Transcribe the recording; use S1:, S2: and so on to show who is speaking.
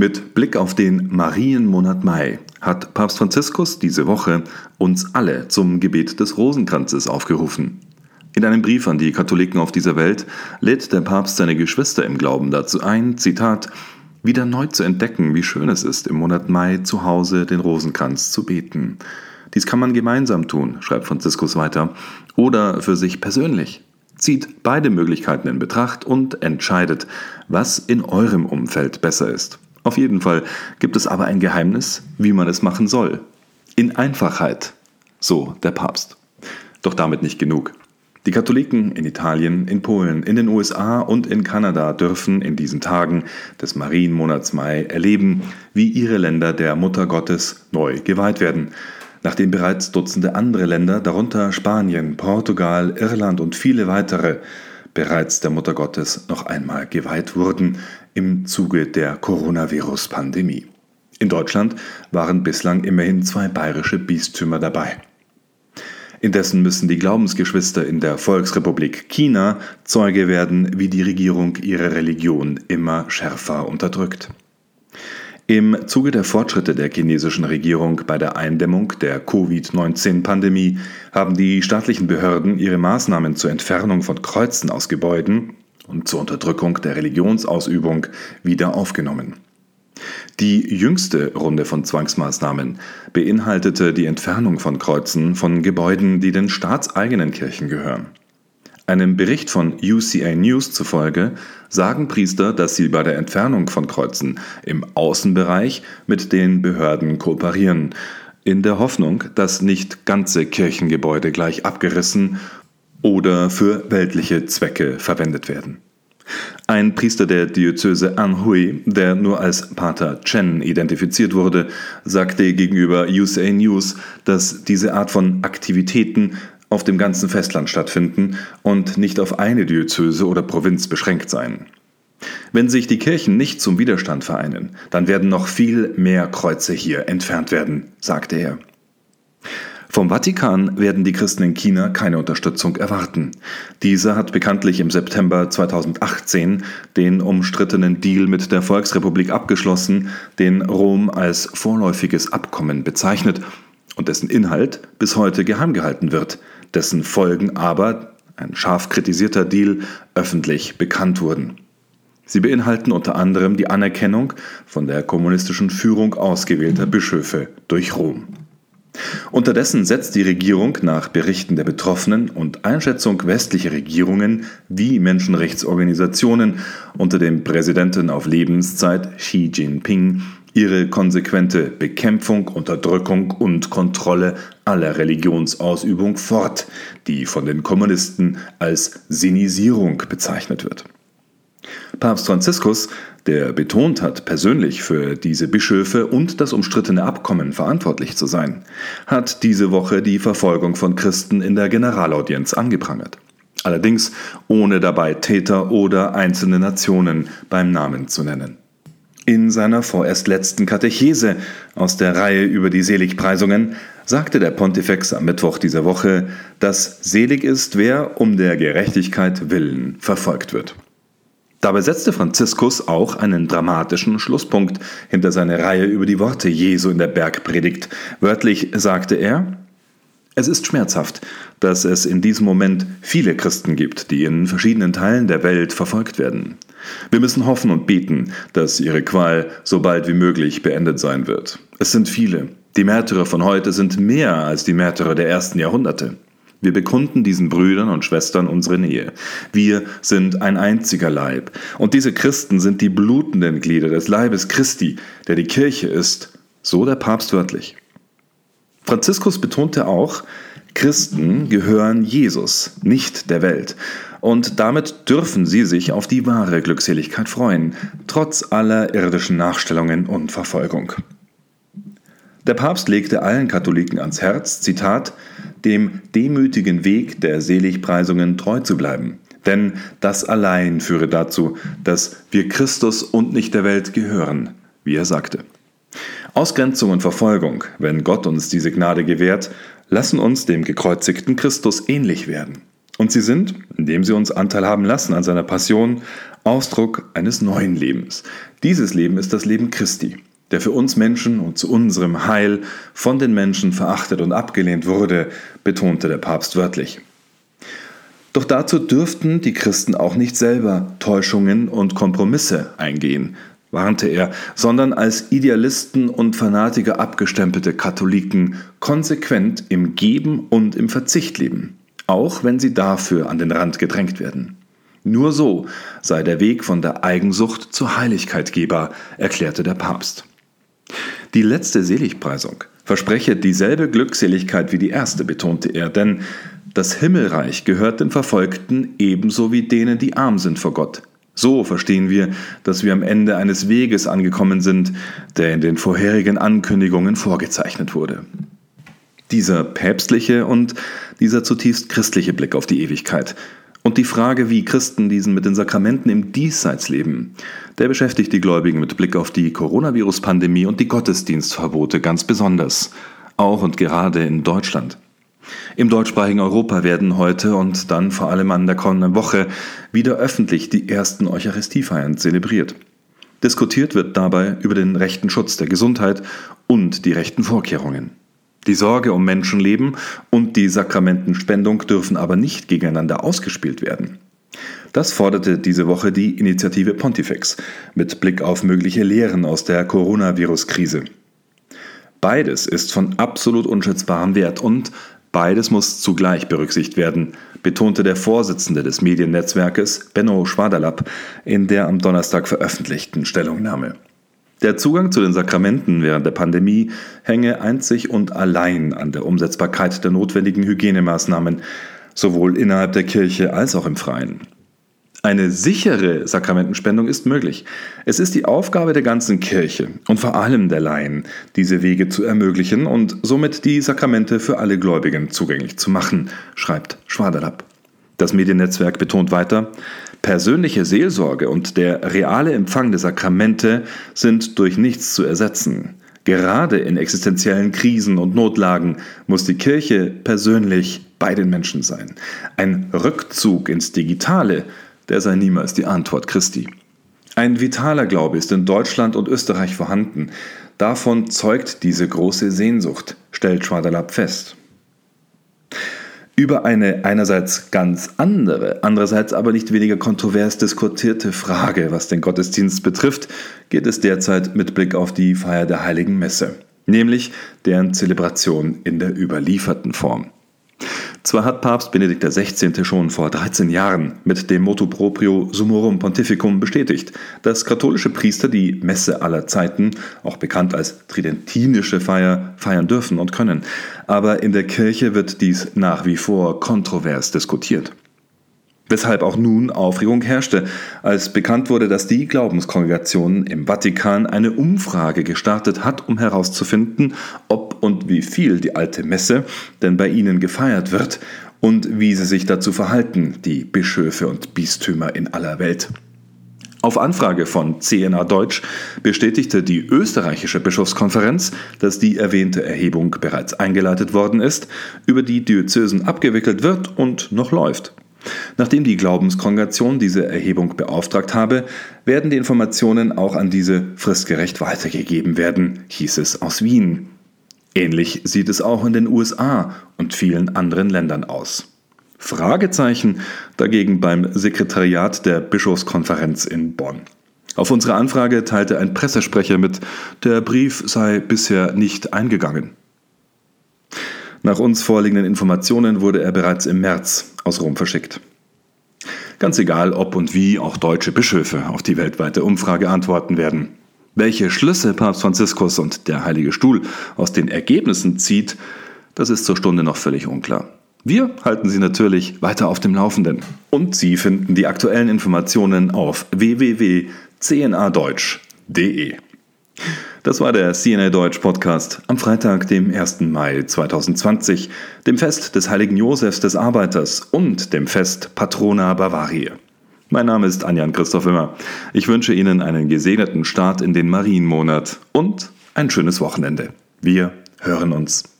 S1: Mit Blick auf den Marienmonat Mai hat Papst Franziskus diese Woche uns alle zum Gebet des Rosenkranzes aufgerufen. In einem Brief an die Katholiken auf dieser Welt lädt der Papst seine Geschwister im Glauben dazu ein, Zitat, wieder neu zu entdecken, wie schön es ist, im Monat Mai zu Hause den Rosenkranz zu beten. Dies kann man gemeinsam tun, schreibt Franziskus weiter, oder für sich persönlich. Zieht beide Möglichkeiten in Betracht und entscheidet, was in eurem Umfeld besser ist. Auf jeden Fall gibt es aber ein Geheimnis, wie man es machen soll. In Einfachheit, so der Papst. Doch damit nicht genug. Die Katholiken in Italien, in Polen, in den USA und in Kanada dürfen in diesen Tagen des Marienmonats Mai erleben, wie ihre Länder der Mutter Gottes neu geweiht werden. Nachdem bereits Dutzende andere Länder, darunter Spanien, Portugal, Irland und viele weitere, bereits der Mutter Gottes noch einmal geweiht wurden im Zuge der Coronavirus-Pandemie. In Deutschland waren bislang immerhin zwei bayerische Bistümer dabei. Indessen müssen die Glaubensgeschwister in der Volksrepublik China Zeuge werden, wie die Regierung ihre Religion immer schärfer unterdrückt. Im Zuge der Fortschritte der chinesischen Regierung bei der Eindämmung der Covid-19-Pandemie haben die staatlichen Behörden ihre Maßnahmen zur Entfernung von Kreuzen aus Gebäuden und zur Unterdrückung der Religionsausübung wieder aufgenommen. Die jüngste Runde von Zwangsmaßnahmen beinhaltete die Entfernung von Kreuzen von Gebäuden, die den staatseigenen Kirchen gehören. Einem Bericht von UCA News zufolge sagen Priester, dass sie bei der Entfernung von Kreuzen im Außenbereich mit den Behörden kooperieren, in der Hoffnung, dass nicht ganze Kirchengebäude gleich abgerissen oder für weltliche Zwecke verwendet werden. Ein Priester der Diözese Anhui, der nur als Pater Chen identifiziert wurde, sagte gegenüber USA News, dass diese Art von Aktivitäten auf dem ganzen Festland stattfinden und nicht auf eine Diözese oder Provinz beschränkt seien. Wenn sich die Kirchen nicht zum Widerstand vereinen, dann werden noch viel mehr Kreuze hier entfernt werden, sagte er. Vom Vatikan werden die Christen in China keine Unterstützung erwarten. Dieser hat bekanntlich im September 2018 den umstrittenen Deal mit der Volksrepublik abgeschlossen, den Rom als vorläufiges Abkommen bezeichnet und dessen Inhalt bis heute geheim gehalten wird, dessen Folgen aber, ein scharf kritisierter Deal, öffentlich bekannt wurden. Sie beinhalten unter anderem die Anerkennung von der kommunistischen Führung ausgewählter Bischöfe durch Rom. Unterdessen setzt die Regierung nach Berichten der Betroffenen und Einschätzung westlicher Regierungen wie Menschenrechtsorganisationen unter dem Präsidenten auf Lebenszeit Xi Jinping ihre konsequente Bekämpfung, Unterdrückung und Kontrolle aller Religionsausübung fort, die von den Kommunisten als Sinisierung bezeichnet wird. Papst Franziskus, der betont hat, persönlich für diese Bischöfe und das umstrittene Abkommen verantwortlich zu sein, hat diese Woche die Verfolgung von Christen in der Generalaudienz angeprangert. Allerdings ohne dabei Täter oder einzelne Nationen beim Namen zu nennen in seiner vorerst letzten Katechese aus der Reihe über die Seligpreisungen sagte der Pontifex am Mittwoch dieser Woche, dass selig ist, wer um der Gerechtigkeit willen verfolgt wird. Dabei setzte Franziskus auch einen dramatischen Schlusspunkt hinter seine Reihe über die Worte Jesu in der Bergpredigt. Wörtlich sagte er, es ist schmerzhaft, dass es in diesem Moment viele Christen gibt, die in verschiedenen Teilen der Welt verfolgt werden. Wir müssen hoffen und beten, dass ihre Qual so bald wie möglich beendet sein wird. Es sind viele. Die Märtyrer von heute sind mehr als die Märtyrer der ersten Jahrhunderte. Wir bekunden diesen Brüdern und Schwestern unsere Nähe. Wir sind ein einziger Leib. Und diese Christen sind die blutenden Glieder des Leibes Christi, der die Kirche ist. So der Papst wörtlich. Franziskus betonte auch, Christen gehören Jesus, nicht der Welt. Und damit dürfen sie sich auf die wahre Glückseligkeit freuen, trotz aller irdischen Nachstellungen und Verfolgung. Der Papst legte allen Katholiken ans Herz, Zitat, dem demütigen Weg der Seligpreisungen treu zu bleiben. Denn das allein führe dazu, dass wir Christus und nicht der Welt gehören, wie er sagte. Ausgrenzung und Verfolgung, wenn Gott uns diese Gnade gewährt, lassen uns dem gekreuzigten Christus ähnlich werden. Und sie sind, indem sie uns Anteil haben lassen an seiner Passion, Ausdruck eines neuen Lebens. Dieses Leben ist das Leben Christi, der für uns Menschen und zu unserem Heil von den Menschen verachtet und abgelehnt wurde, betonte der Papst wörtlich. Doch dazu dürften die Christen auch nicht selber Täuschungen und Kompromisse eingehen, warnte er, sondern als Idealisten und Fanatiker abgestempelte Katholiken konsequent im Geben und im Verzicht leben, auch wenn sie dafür an den Rand gedrängt werden. Nur so sei der Weg von der Eigensucht zur Heiligkeit gehbar, erklärte der Papst. Die letzte Seligpreisung verspreche dieselbe Glückseligkeit wie die erste, betonte er, denn das Himmelreich gehört den Verfolgten ebenso wie denen, die arm sind vor Gott. So verstehen wir, dass wir am Ende eines Weges angekommen sind, der in den vorherigen Ankündigungen vorgezeichnet wurde. Dieser päpstliche und dieser zutiefst christliche Blick auf die Ewigkeit und die Frage, wie Christen diesen mit den Sakramenten im Diesseits leben, der beschäftigt die Gläubigen mit Blick auf die Coronavirus-Pandemie und die Gottesdienstverbote ganz besonders, auch und gerade in Deutschland. Im deutschsprachigen Europa werden heute und dann vor allem an der kommenden Woche wieder öffentlich die ersten Eucharistiefeiern zelebriert. Diskutiert wird dabei über den rechten Schutz der Gesundheit und die rechten Vorkehrungen. Die Sorge um Menschenleben und die Sakramentenspendung dürfen aber nicht gegeneinander ausgespielt werden. Das forderte diese Woche die Initiative Pontifex mit Blick auf mögliche Lehren aus der Coronavirus-Krise. Beides ist von absolut unschätzbarem Wert und Beides muss zugleich berücksichtigt werden, betonte der Vorsitzende des Mediennetzwerkes, Benno Schwaderlapp, in der am Donnerstag veröffentlichten Stellungnahme. Der Zugang zu den Sakramenten während der Pandemie hänge einzig und allein an der Umsetzbarkeit der notwendigen Hygienemaßnahmen, sowohl innerhalb der Kirche als auch im Freien. Eine sichere Sakramentenspendung ist möglich. Es ist die Aufgabe der ganzen Kirche und vor allem der Laien, diese Wege zu ermöglichen und somit die Sakramente für alle Gläubigen zugänglich zu machen, schreibt Schwaderlapp. Das Mediennetzwerk betont weiter, persönliche Seelsorge und der reale Empfang der Sakramente sind durch nichts zu ersetzen. Gerade in existenziellen Krisen und Notlagen muss die Kirche persönlich bei den Menschen sein. Ein Rückzug ins Digitale der sei niemals die Antwort Christi. Ein vitaler Glaube ist in Deutschland und Österreich vorhanden. Davon zeugt diese große Sehnsucht, stellt Schwaderlapp fest. Über eine einerseits ganz andere, andererseits aber nicht weniger kontrovers diskutierte Frage, was den Gottesdienst betrifft, geht es derzeit mit Blick auf die Feier der Heiligen Messe, nämlich deren Zelebration in der überlieferten Form. Zwar hat Papst Benedikt XVI. schon vor 13 Jahren mit dem Motto proprio Summorum Pontificum bestätigt, dass katholische Priester die Messe aller Zeiten, auch bekannt als tridentinische Feier, feiern dürfen und können. Aber in der Kirche wird dies nach wie vor kontrovers diskutiert. Weshalb auch nun Aufregung herrschte, als bekannt wurde, dass die Glaubenskongregation im Vatikan eine Umfrage gestartet hat, um herauszufinden, ob und wie viel die alte Messe denn bei ihnen gefeiert wird und wie sie sich dazu verhalten, die Bischöfe und Bistümer in aller Welt. Auf Anfrage von CNA Deutsch bestätigte die österreichische Bischofskonferenz, dass die erwähnte Erhebung bereits eingeleitet worden ist, über die Diözesen abgewickelt wird und noch läuft. Nachdem die Glaubenskongregation diese Erhebung beauftragt habe, werden die Informationen auch an diese fristgerecht weitergegeben werden, hieß es aus Wien. Ähnlich sieht es auch in den USA und vielen anderen Ländern aus. Fragezeichen dagegen beim Sekretariat der Bischofskonferenz in Bonn. Auf unsere Anfrage teilte ein Pressesprecher mit, der Brief sei bisher nicht eingegangen. Nach uns vorliegenden Informationen wurde er bereits im März aus Rom verschickt. Ganz egal, ob und wie auch deutsche Bischöfe auf die weltweite Umfrage antworten werden. Welche Schlüsse Papst Franziskus und der Heilige Stuhl aus den Ergebnissen zieht, das ist zur Stunde noch völlig unklar. Wir halten Sie natürlich weiter auf dem Laufenden. Und Sie finden die aktuellen Informationen auf www.cnadeutsch.de. Das war der CNA Deutsch Podcast am Freitag, dem 1. Mai 2020, dem Fest des heiligen Josefs des Arbeiters und dem Fest Patrona Bavaria. Mein Name ist Anjan Christoph Immer. Ich wünsche Ihnen einen gesegneten Start in den Marienmonat und ein schönes Wochenende. Wir hören uns.